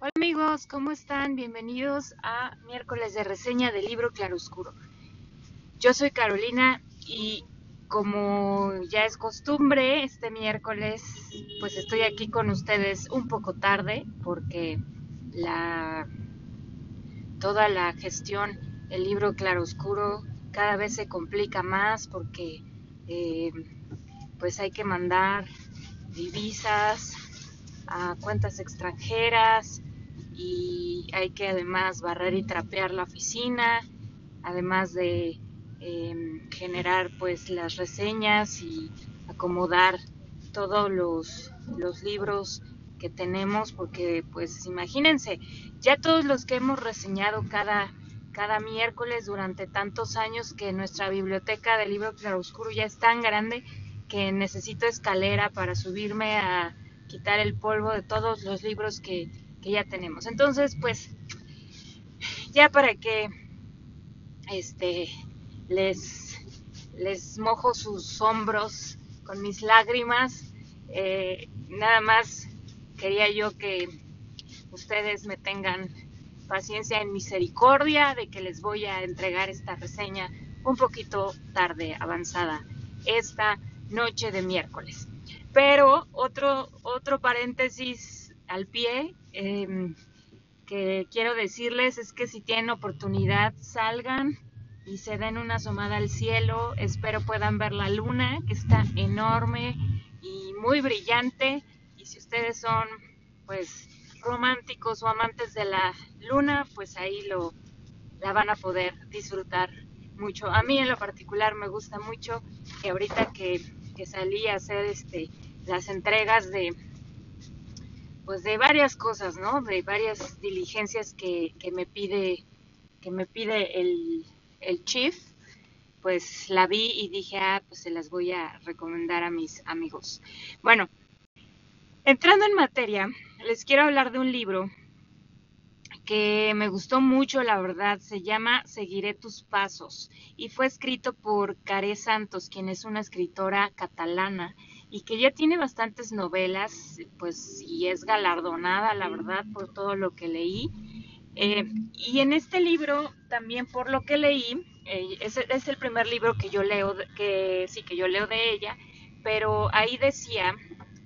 Hola amigos, ¿cómo están? Bienvenidos a miércoles de reseña del libro Claroscuro. Yo soy Carolina y como ya es costumbre, este miércoles pues estoy aquí con ustedes un poco tarde porque la toda la gestión del libro Claroscuro cada vez se complica más porque eh, pues hay que mandar divisas a cuentas extranjeras y hay que además barrer y trapear la oficina, además de em, generar pues las reseñas y acomodar todos los, los libros que tenemos porque pues imagínense ya todos los que hemos reseñado cada cada miércoles durante tantos años que nuestra biblioteca de libro claroscuro ya es tan grande que necesito escalera para subirme a quitar el polvo de todos los libros que, ya tenemos. Entonces, pues, ya para que este les, les mojo sus hombros con mis lágrimas, eh, nada más quería yo que ustedes me tengan paciencia en misericordia de que les voy a entregar esta reseña un poquito tarde, avanzada, esta noche de miércoles. Pero otro, otro paréntesis al pie em, que quiero decirles es que si tienen oportunidad salgan y se den una asomada al cielo. Espero puedan ver la luna que está enorme y muy brillante. Y si ustedes son pues románticos o amantes de la luna, pues ahí lo la van a poder disfrutar mucho. A mí en lo particular me gusta mucho que ahorita que, que salí a hacer este las entregas de pues de varias cosas, ¿no? De varias diligencias que, que me pide que me pide el, el chief, pues la vi y dije, ah, pues se las voy a recomendar a mis amigos. Bueno, entrando en materia, les quiero hablar de un libro que me gustó mucho, la verdad, se llama Seguiré tus pasos y fue escrito por Care Santos, quien es una escritora catalana y que ya tiene bastantes novelas, pues y es galardonada, la verdad, por todo lo que leí. Eh, y en este libro, también por lo que leí, eh, es, es, el primer libro que yo leo, que sí que yo leo de ella, pero ahí decía,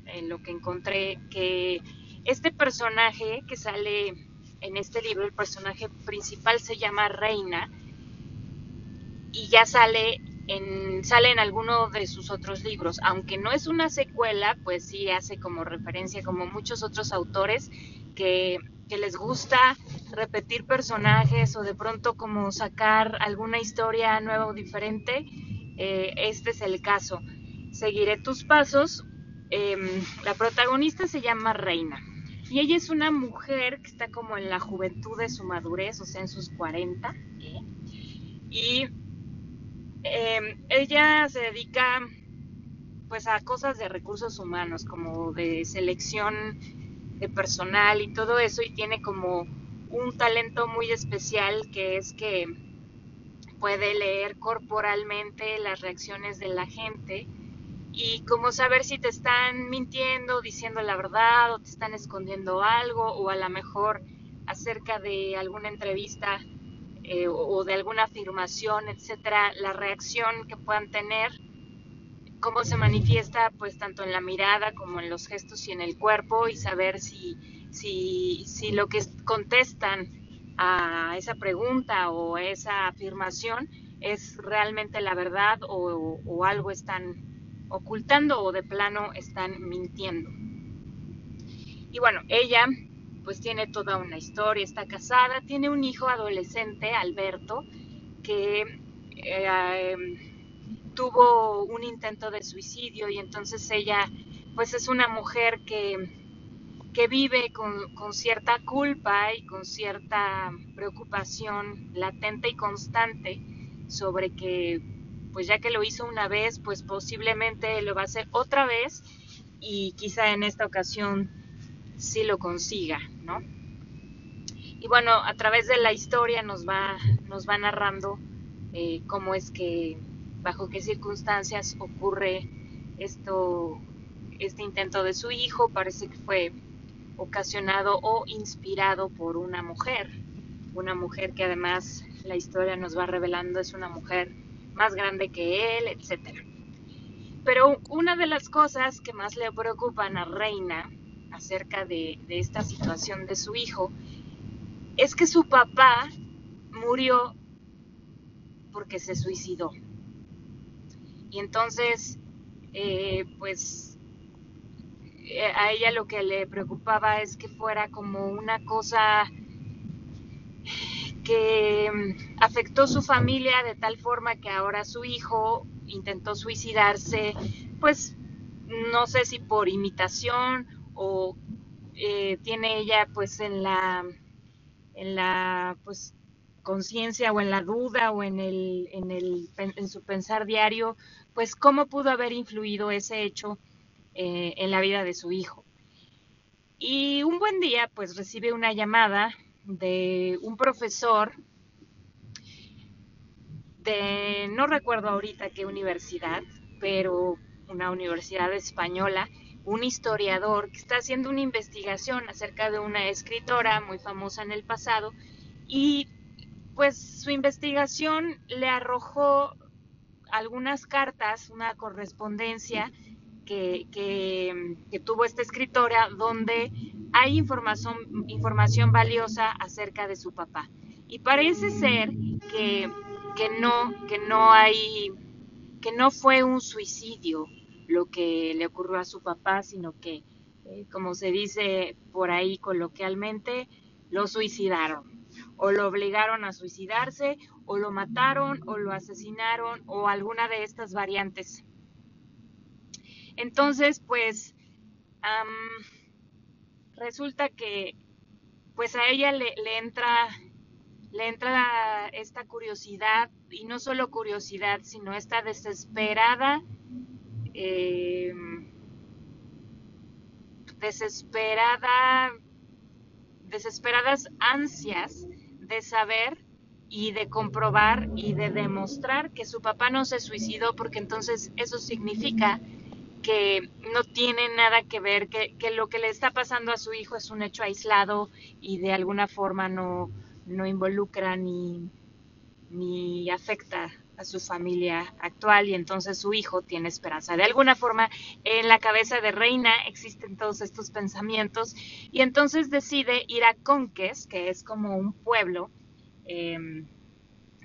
en lo que encontré, que este personaje que sale en este libro, el personaje principal se llama Reina y ya sale en, sale en alguno de sus otros libros. Aunque no es una secuela, pues sí hace como referencia, como muchos otros autores que, que les gusta repetir personajes o de pronto como sacar alguna historia nueva o diferente. Eh, este es el caso. Seguiré tus pasos. Eh, la protagonista se llama Reina y ella es una mujer que está como en la juventud de su madurez, o sea, en sus 40. ¿eh? Y eh, ella se dedica pues a cosas de recursos humanos, como de selección de personal y todo eso, y tiene como un talento muy especial que es que puede leer corporalmente las reacciones de la gente y como saber si te están mintiendo, diciendo la verdad o te están escondiendo algo o a lo mejor acerca de alguna entrevista eh, o de alguna afirmación, etcétera, la reacción que puedan tener, cómo se manifiesta pues tanto en la mirada como en los gestos y en el cuerpo y saber si, si, si lo que contestan a esa pregunta o esa afirmación es realmente la verdad o, o algo están ocultando o de plano están mintiendo. Y bueno, ella pues tiene toda una historia, está casada, tiene un hijo adolescente, Alberto, que eh, tuvo un intento de suicidio y entonces ella pues es una mujer que, que vive con, con cierta culpa y con cierta preocupación latente y constante sobre que pues ya que lo hizo una vez, pues posiblemente lo va a hacer otra vez y quizá en esta ocasión sí lo consiga, ¿no? Y bueno, a través de la historia nos va, nos narrando eh, cómo es que, bajo qué circunstancias ocurre esto, este intento de su hijo, parece que fue ocasionado o inspirado por una mujer, una mujer que además la historia nos va revelando es una mujer más grande que él, etc. Pero una de las cosas que más le preocupan a Reina acerca de, esta situación de su hijo es que su papá murió porque se suicidó. Y entonces, eh, pues eh, a ella lo que le preocupaba es que fuera como una cosa que mm, afectó su familia de tal forma que ahora su hijo intentó suicidarse, pues no sé si por imitación o eh, tiene ella pues en la en la pues conciencia o en la duda o en el, en el en su pensar diario pues cómo pudo haber influido ese hecho eh, en la vida de su hijo y un buen día pues recibe una llamada de un profesor de, no recuerdo ahorita qué universidad, pero una universidad española, un historiador que está haciendo una investigación acerca de una escritora muy famosa en el pasado y pues su investigación le arrojó algunas cartas, una correspondencia que, que, tuvo esta escritora donde hay información, información valiosa acerca de su papá. Y parece ser que que no, que no hay, que no fue un suicidio lo que le ocurrió a su papá, sino que, eh, como se dice por ahí coloquialmente, lo suicidaron o lo obligaron a suicidarse o lo mataron o lo asesinaron o alguna de estas variantes. Entonces, pues, resulta que pues a ella le, le entra le entra esta curiosidad, y no solo curiosidad, sino esta desesperada, eh, desesperada, desesperadas ansias de saber y de comprobar y de demostrar que su papá no se suicidó, porque entonces eso significa que no tiene nada que ver, que, que lo que le está pasando a su hijo es un hecho aislado y de alguna forma no, no involucra ni, ni afecta a su familia actual y entonces su hijo tiene esperanza. De alguna forma, en la cabeza de Reina existen todos estos pensamientos y entonces decide ir a Conques, que es como un pueblo em,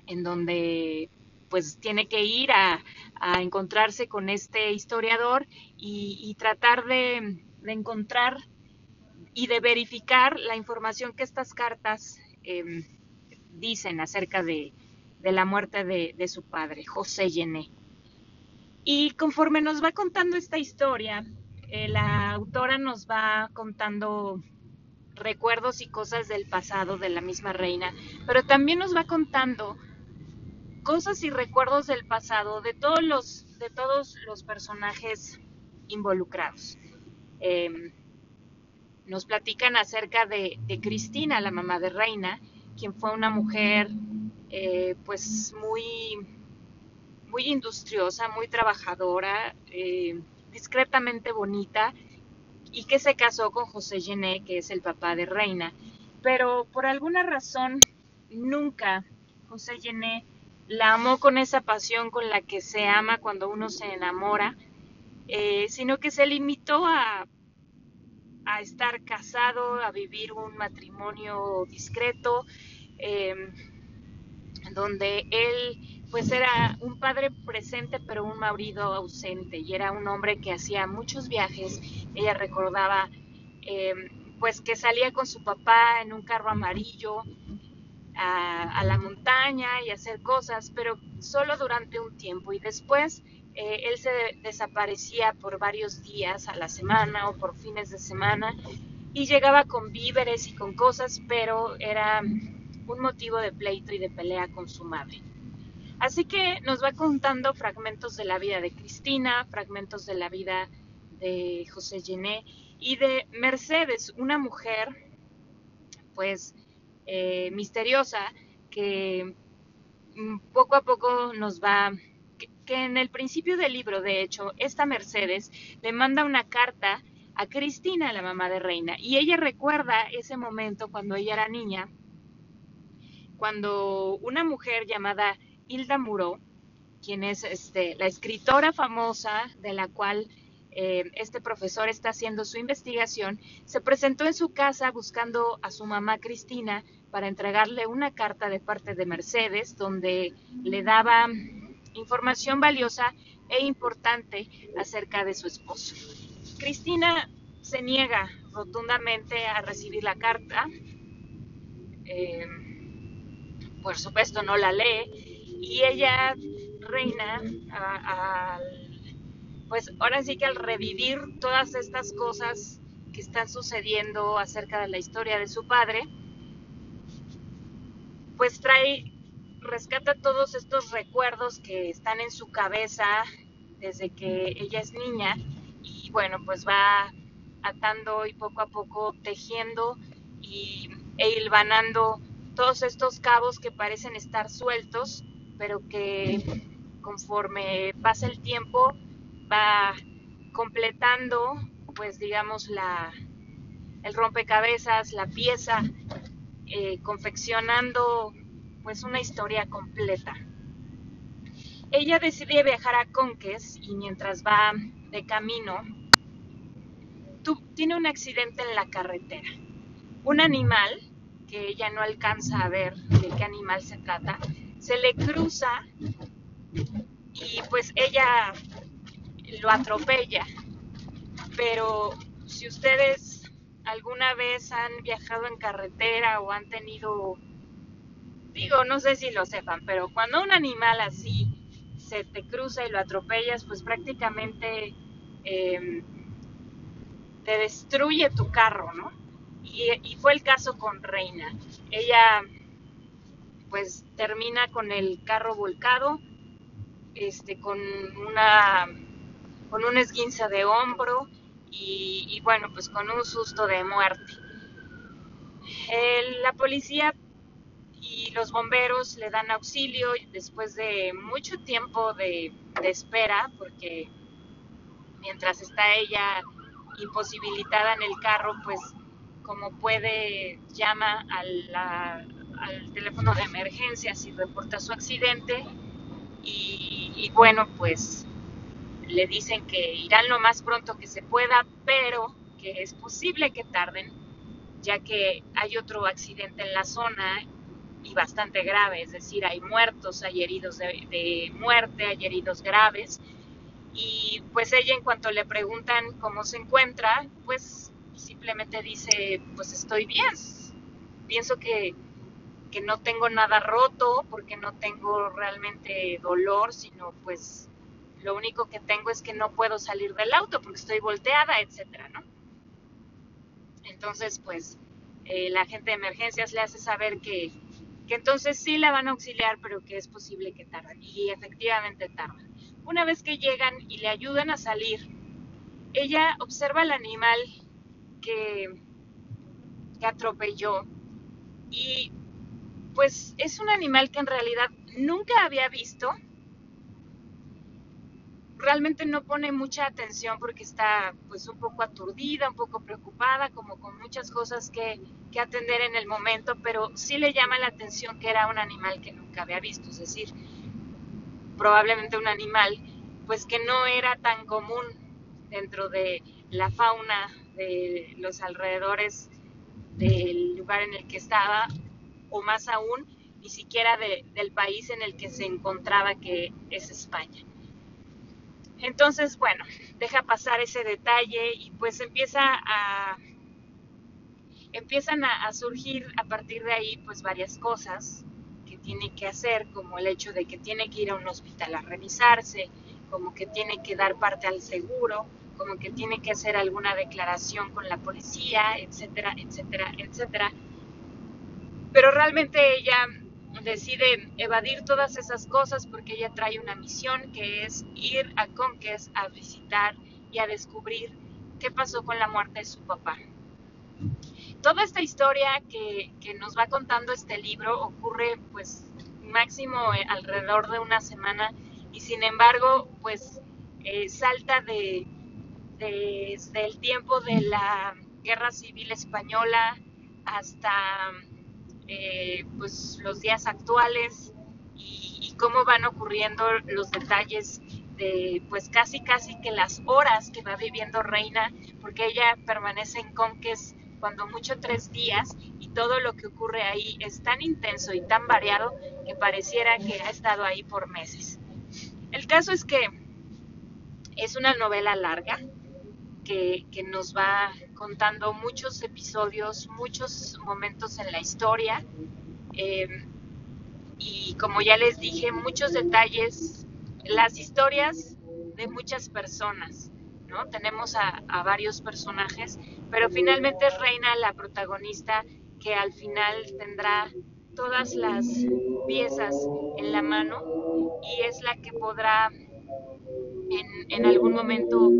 en donde pues tiene que ir a, encontrarse con este historiador y, tratar de, encontrar y de verificar la información que estas cartas Em, dicen acerca de, la muerte de, su padre, José Llené. Y conforme nos va contando esta historia, eh, la autora nos va contando recuerdos y cosas del pasado de la misma reina, pero también nos va contando cosas y recuerdos del pasado de todos los, de todos los personajes involucrados. Em, nos platican acerca de, Cristina, la mamá de Reina, quien fue una mujer eh, pues muy, muy industriosa, muy trabajadora, eh, discretamente bonita y que se casó con José Gené, que es el papá de Reina. Pero por alguna razón nunca José Gené la amó con esa pasión con la que se ama cuando uno se enamora, eh, sino que se limitó a a estar casado, a vivir un matrimonio discreto, donde él pues era un padre presente pero un marido ausente y era un hombre que hacía muchos viajes. Ella recordaba em, pues que salía con su papá en un carro amarillo a, la montaña y hacer cosas, pero solo durante un tiempo y después eh, él se desaparecía por varios días a la semana o por fines de semana y llegaba con víveres y con cosas, pero era un motivo de pleito y de pelea con su madre. Así que nos va contando fragmentos de la vida de Cristina, fragmentos de la vida de José Gené y de Mercedes, una mujer pues eh, misteriosa que mm, poco a poco nos va que en el principio del libro, de hecho, esta Mercedes le manda una carta a Cristina, la mamá de Reina. Y ella recuerda ese momento cuando ella era niña, cuando una mujer llamada Hilda Muro, quien es este, la escritora famosa de la cual eh, este profesor está haciendo su investigación, se presentó en su casa buscando a su mamá Cristina para entregarle una carta de parte de Mercedes donde le daba información valiosa e importante acerca de su esposo. Cristina se niega rotundamente a recibir la carta. Eh, por supuesto no la lee y ella reina pues ahora sí que al revivir todas estas cosas que están sucediendo acerca de la historia de su padre pues trae rescata todos estos recuerdos que están en su cabeza desde que ella es niña y bueno, pues va atando y poco a poco tejiendo y, e hilvanando todos estos cabos que parecen estar sueltos, pero que conforme pasa el tiempo va completando, pues digamos, la, el rompecabezas, la pieza, eh, confeccionando pues una historia completa. Ella decide viajar a Conques y mientras va de camino, tiene un accidente en la carretera. Un animal, que ella no alcanza a ver de qué animal se trata, se le cruza y pues ella lo atropella. Pero si ustedes alguna vez han viajado en carretera o han tenido, digo, no sé si lo sepan, pero cuando un animal así se te cruza y lo atropellas, pues prácticamente em, te destruye tu carro, ¿no? Y, y, fue el caso con Reina. Ella pues termina con el carro volcado, este, con una con un esguince de hombro y, bueno, pues con un susto de muerte. la policía y los bomberos le dan auxilio después de mucho tiempo de, espera, porque mientras está ella imposibilitada en el carro, pues como puede llama al teléfono de emergencias y reporta su accidente y, bueno, pues le dicen que irán lo más pronto que se pueda, pero que es posible que tarden, ya que hay otro accidente en la zona y bastante grave, es decir, hay muertos, hay heridos de, muerte, hay heridos graves. Y pues ella en cuanto le preguntan cómo se encuentra, pues simplemente dice, pues estoy bien. Pienso que, que no tengo nada roto, porque no tengo realmente dolor, sino pues lo único que tengo es que no puedo salir del auto porque estoy volteada, etcétera, ¿no? Entonces, pues, eh, la gente de emergencias le hace saber que, que entonces sí la van a auxiliar, pero que es posible que tarden. Y efectivamente tardan. Una vez que llegan y le ayudan a salir, ella observa al animal que, atropelló y pues es un animal que en realidad nunca había visto. Realmente no pone mucha atención porque está pues un poco aturdida, un poco preocupada, como con muchas cosas que, que atender en el momento, pero sí le llama la atención que era un animal que nunca había visto, es decir, probablemente un animal pues que no era tan común dentro de la fauna de los alrededores del lugar en el que estaba o más aún, ni siquiera del país en el que se encontraba, que es España. Entonces, bueno, deja pasar ese detalle y pues empieza a empiezan a, surgir a partir de ahí pues varias cosas que tiene que hacer, como el hecho de que tiene que ir a un hospital a revisarse, como que tiene que dar parte al seguro, como que tiene que hacer alguna declaración con la policía, etcétera, etcétera, etcétera pero realmente ella decide evadir todas esas cosas porque ella trae una misión que es ir a Conques a visitar y a descubrir qué pasó con la muerte de su papá. Toda esta historia que, nos va contando este libro ocurre pues máximo eh, alrededor de una semana y sin embargo pues eh, salta de, desde el tiempo de la Guerra Civil Española hasta eh, pues los días actuales y, y, cómo van ocurriendo los detalles de pues casi casi que las horas que va viviendo Reina, porque ella permanece en Conques cuando mucho tres días y todo lo que ocurre ahí es tan intenso y tan variado que pareciera que ha estado ahí por meses. El caso es que es una novela larga que, nos va contando muchos episodios, muchos momentos en la historia eh, y como ya les dije, muchos detalles, las historias de muchas personas. ¿no? Tenemos a, varios personajes, pero finalmente es Reina la protagonista que al final tendrá todas las piezas en la mano y es la que podrá en, algún momento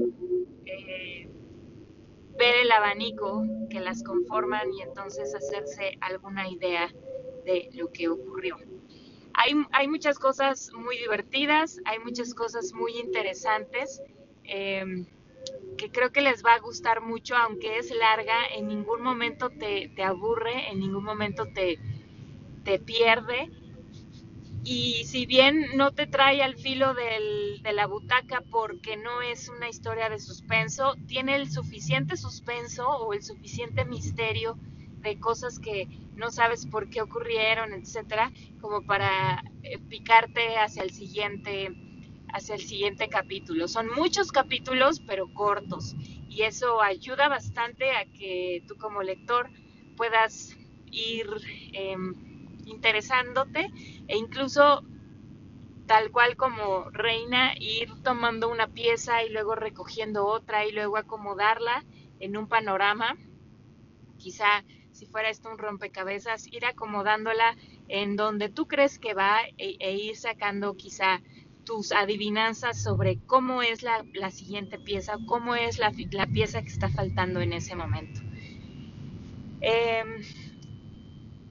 ver el abanico que las conforman y entonces hacerse alguna idea de lo que ocurrió. Hay, hay muchas cosas muy divertidas, hay muchas cosas muy interesantes. Eh, que creo que les va a gustar mucho, aunque es larga, en ningún momento te, te aburre, en ningún momento te, te, pierde. Y si bien no te trae al filo del, de la butaca porque no es una historia de suspenso, tiene el suficiente suspenso o el suficiente misterio de cosas que no sabes por qué ocurrieron, etcétera, como para eh, picarte hacia el siguiente hacia el siguiente capítulo. Son muchos capítulos, pero cortos. Y eso ayuda bastante a que tú como lector puedas ir eh, interesándote e incluso tal cual como reina, ir tomando una pieza y luego recogiendo otra y luego acomodarla en un panorama. Quizá si fuera esto un rompecabezas, ir acomodándola en donde tú crees que va e, e ir sacando quizá tus adivinanzas sobre cómo es la, la siguiente pieza, cómo es la, la, pieza que está faltando en ese momento. Eh,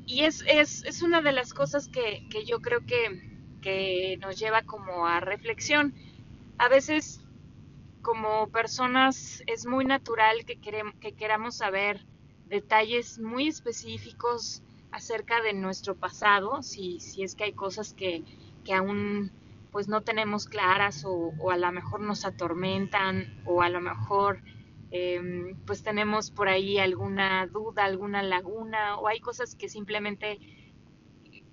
y es, es, es, una de las cosas que, que yo creo que, que, nos lleva como a reflexión. A veces como personas es muy natural que, queremos, que queramos saber detalles muy específicos acerca de nuestro pasado, si, si es que hay cosas que, que aún pues no tenemos claras o, o, a lo mejor nos atormentan o a lo mejor eh, pues tenemos por ahí alguna duda, alguna laguna o hay cosas que simplemente,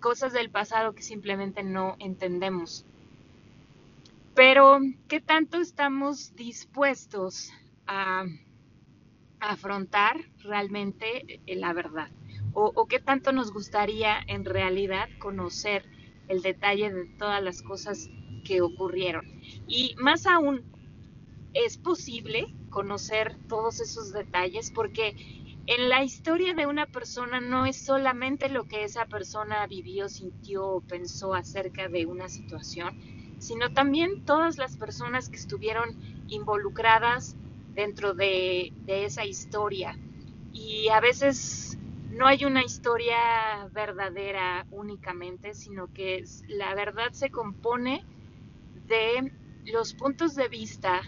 cosas del pasado que simplemente no entendemos. Pero, ¿qué tanto estamos dispuestos a, afrontar realmente la verdad? O, o qué tanto nos gustaría en realidad conocer el detalle de todas las cosas que ocurrieron. Y más aún, es posible conocer todos esos detalles porque en la historia de una persona no es solamente lo que esa persona vivió, sintió o pensó acerca de una situación, sino también todas las personas que estuvieron involucradas dentro de, de esa historia. Y a veces no hay una historia verdadera únicamente, sino que la verdad se compone de los puntos de vista,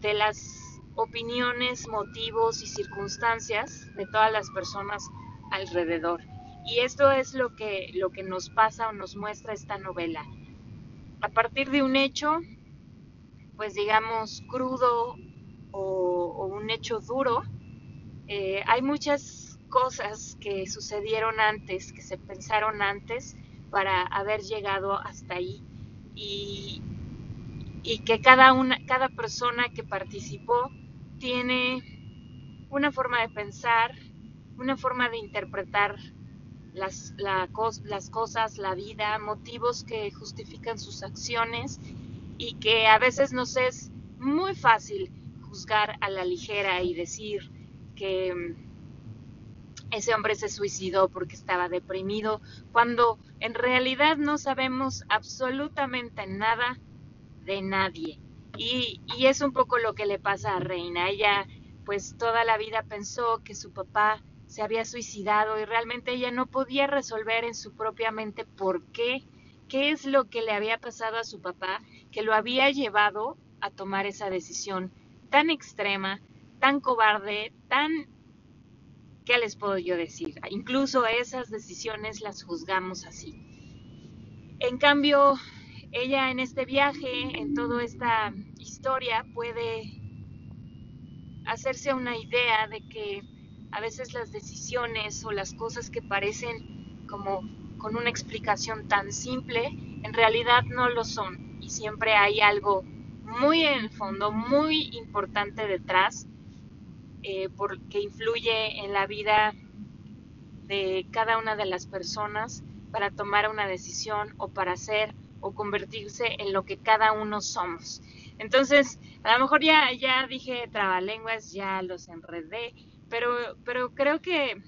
de las opiniones, motivos y circunstancias de todas las personas alrededor. Y esto es lo que, lo que nos pasa o nos muestra esta novela. A partir de un hecho, pues digamos, crudo o, un hecho duro, eh, hay muchas cosas que sucedieron antes, que se pensaron antes para haber llegado hasta ahí y, y que cada, una, cada persona que participó tiene una forma de pensar, una forma de interpretar las, la, las cosas, la vida, motivos que justifican sus acciones y que a veces nos es muy fácil juzgar a la ligera y decir que ese hombre se suicidó porque estaba deprimido, cuando en realidad no sabemos absolutamente nada de nadie. Y, y, es un poco lo que le pasa a Reina. Ella pues toda la vida pensó que su papá se había suicidado y realmente ella no podía resolver en su propia mente por qué, qué es lo que le había pasado a su papá que lo había llevado a tomar esa decisión tan extrema, tan cobarde, tan... ¿Qué les puedo yo decir? Incluso esas decisiones las juzgamos así. En cambio, ella en este viaje, en toda esta historia, puede hacerse una idea de que a veces las decisiones o las cosas que parecen como con una explicación tan simple, en realidad no lo son. Y siempre hay algo muy en el fondo, muy importante detrás, eh, porque influye en la vida de cada una de las personas para tomar una decisión o para hacer o convertirse en lo que cada uno somos. Entonces, a lo mejor ya, ya dije trabalenguas, ya los enredé, pero, pero creo que,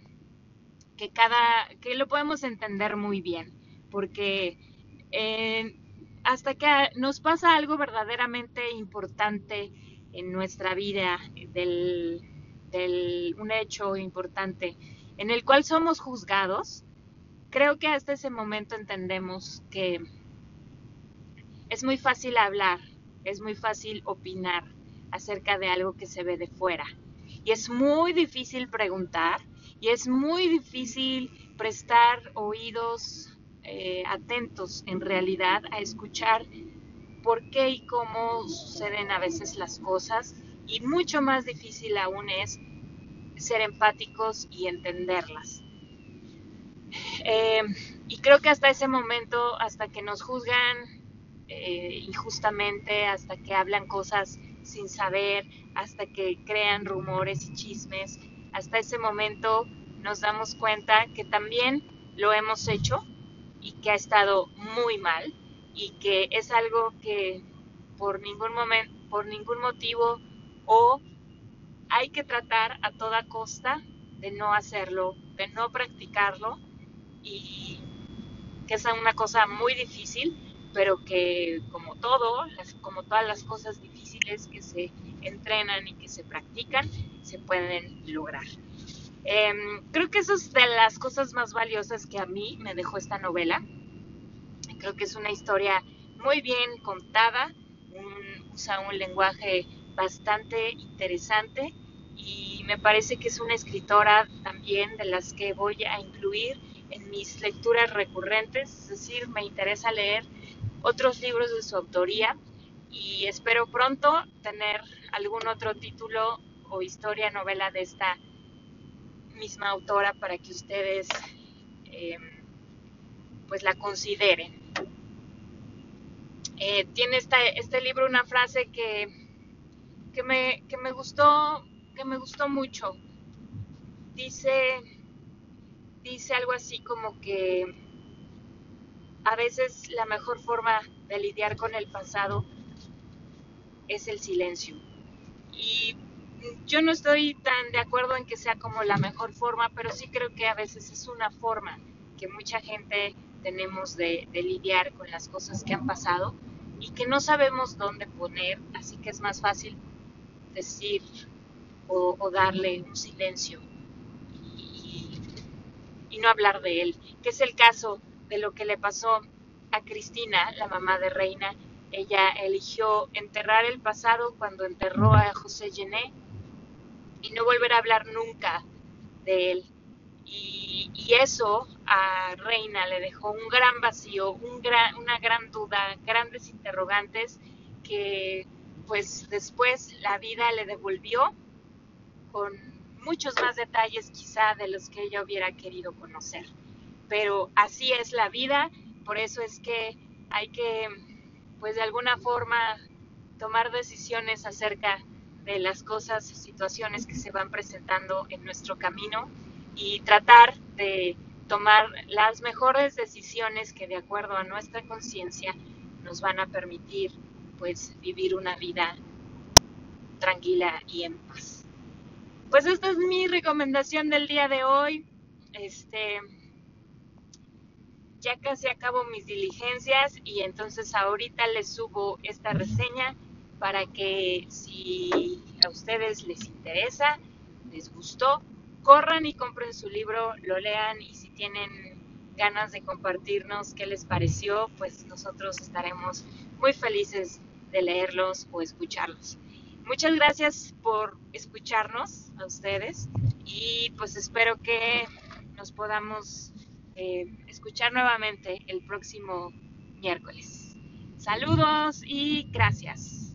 que cada, que lo podemos entender muy bien, porque eh, hasta que nos pasa algo verdaderamente importante en nuestra vida, del, del, un hecho importante en el cual somos juzgados, creo que hasta ese momento entendemos que es muy fácil hablar, es muy fácil opinar acerca de algo que se ve de fuera. Y es muy difícil preguntar y es muy difícil prestar oídos eh, atentos en realidad a escuchar por qué y cómo suceden a veces las cosas y mucho más difícil aún es ser empáticos y entenderlas. Eh, y creo que hasta ese momento, hasta que nos juzgan eh, injustamente, hasta que hablan cosas sin saber, hasta que crean rumores y chismes. Hasta ese momento nos damos cuenta que también lo hemos hecho y que ha estado muy mal y que es algo que por ningún momento, por ningún motivo o hay que tratar a toda costa de no hacerlo, de no practicarlo y que es una cosa muy difícil pero que como todo, como todas las cosas difíciles que se entrenan y que se practican, se pueden lograr. Em, creo que eso es de las cosas más valiosas que a mí me dejó esta novela. Creo que es una historia muy bien contada, usa un lenguaje bastante interesante y me parece que es una escritora también de las que voy a incluir en mis lecturas recurrentes, es decir, me interesa leer otros libros de su autoría y espero pronto tener algún otro título o historia, novela de esta misma autora para que ustedes em, pues la consideren. Eh, tiene este libro una frase que, que, me, que, me gustó, que me gustó mucho. Dice, dice algo así como que a veces la mejor forma de lidiar con el pasado es el silencio. Y yo no estoy tan de acuerdo en que sea como la mejor forma, pero sí creo que a veces es una forma que mucha gente tenemos de, lidiar con las cosas que han pasado y que no sabemos dónde poner, así que es más fácil decir o, darle un silencio y, y, no hablar de él, que es el caso de lo que le pasó a Cristina, la mamá de Reina. Ella eligió enterrar el pasado cuando enterró a José Gené y no volver a hablar nunca de él. Y, eso a Reina le dejó un gran vacío, una gran duda, grandes interrogantes que pues después la vida le devolvió con muchos más detalles quizá de los que ella hubiera querido conocer pero así es la vida, por eso es que hay que, pues de alguna forma, tomar decisiones acerca de las cosas, situaciones que se van presentando en nuestro camino y tratar de tomar las mejores decisiones que de acuerdo a nuestra conciencia nos van a permitir pues vivir una vida tranquila y en paz. Pues esta es mi recomendación del día de hoy. Este, ya casi acabo mis diligencias y entonces ahorita les subo esta reseña para que si a ustedes les interesa, les gustó, corran y compren su libro, lo lean y si tienen ganas de compartirnos qué les pareció, pues nosotros estaremos muy felices de leerlos o escucharlos. Muchas gracias por escucharnos a ustedes y pues espero que nos podamos eh, escuchar nuevamente el próximo miércoles. Saludos y gracias.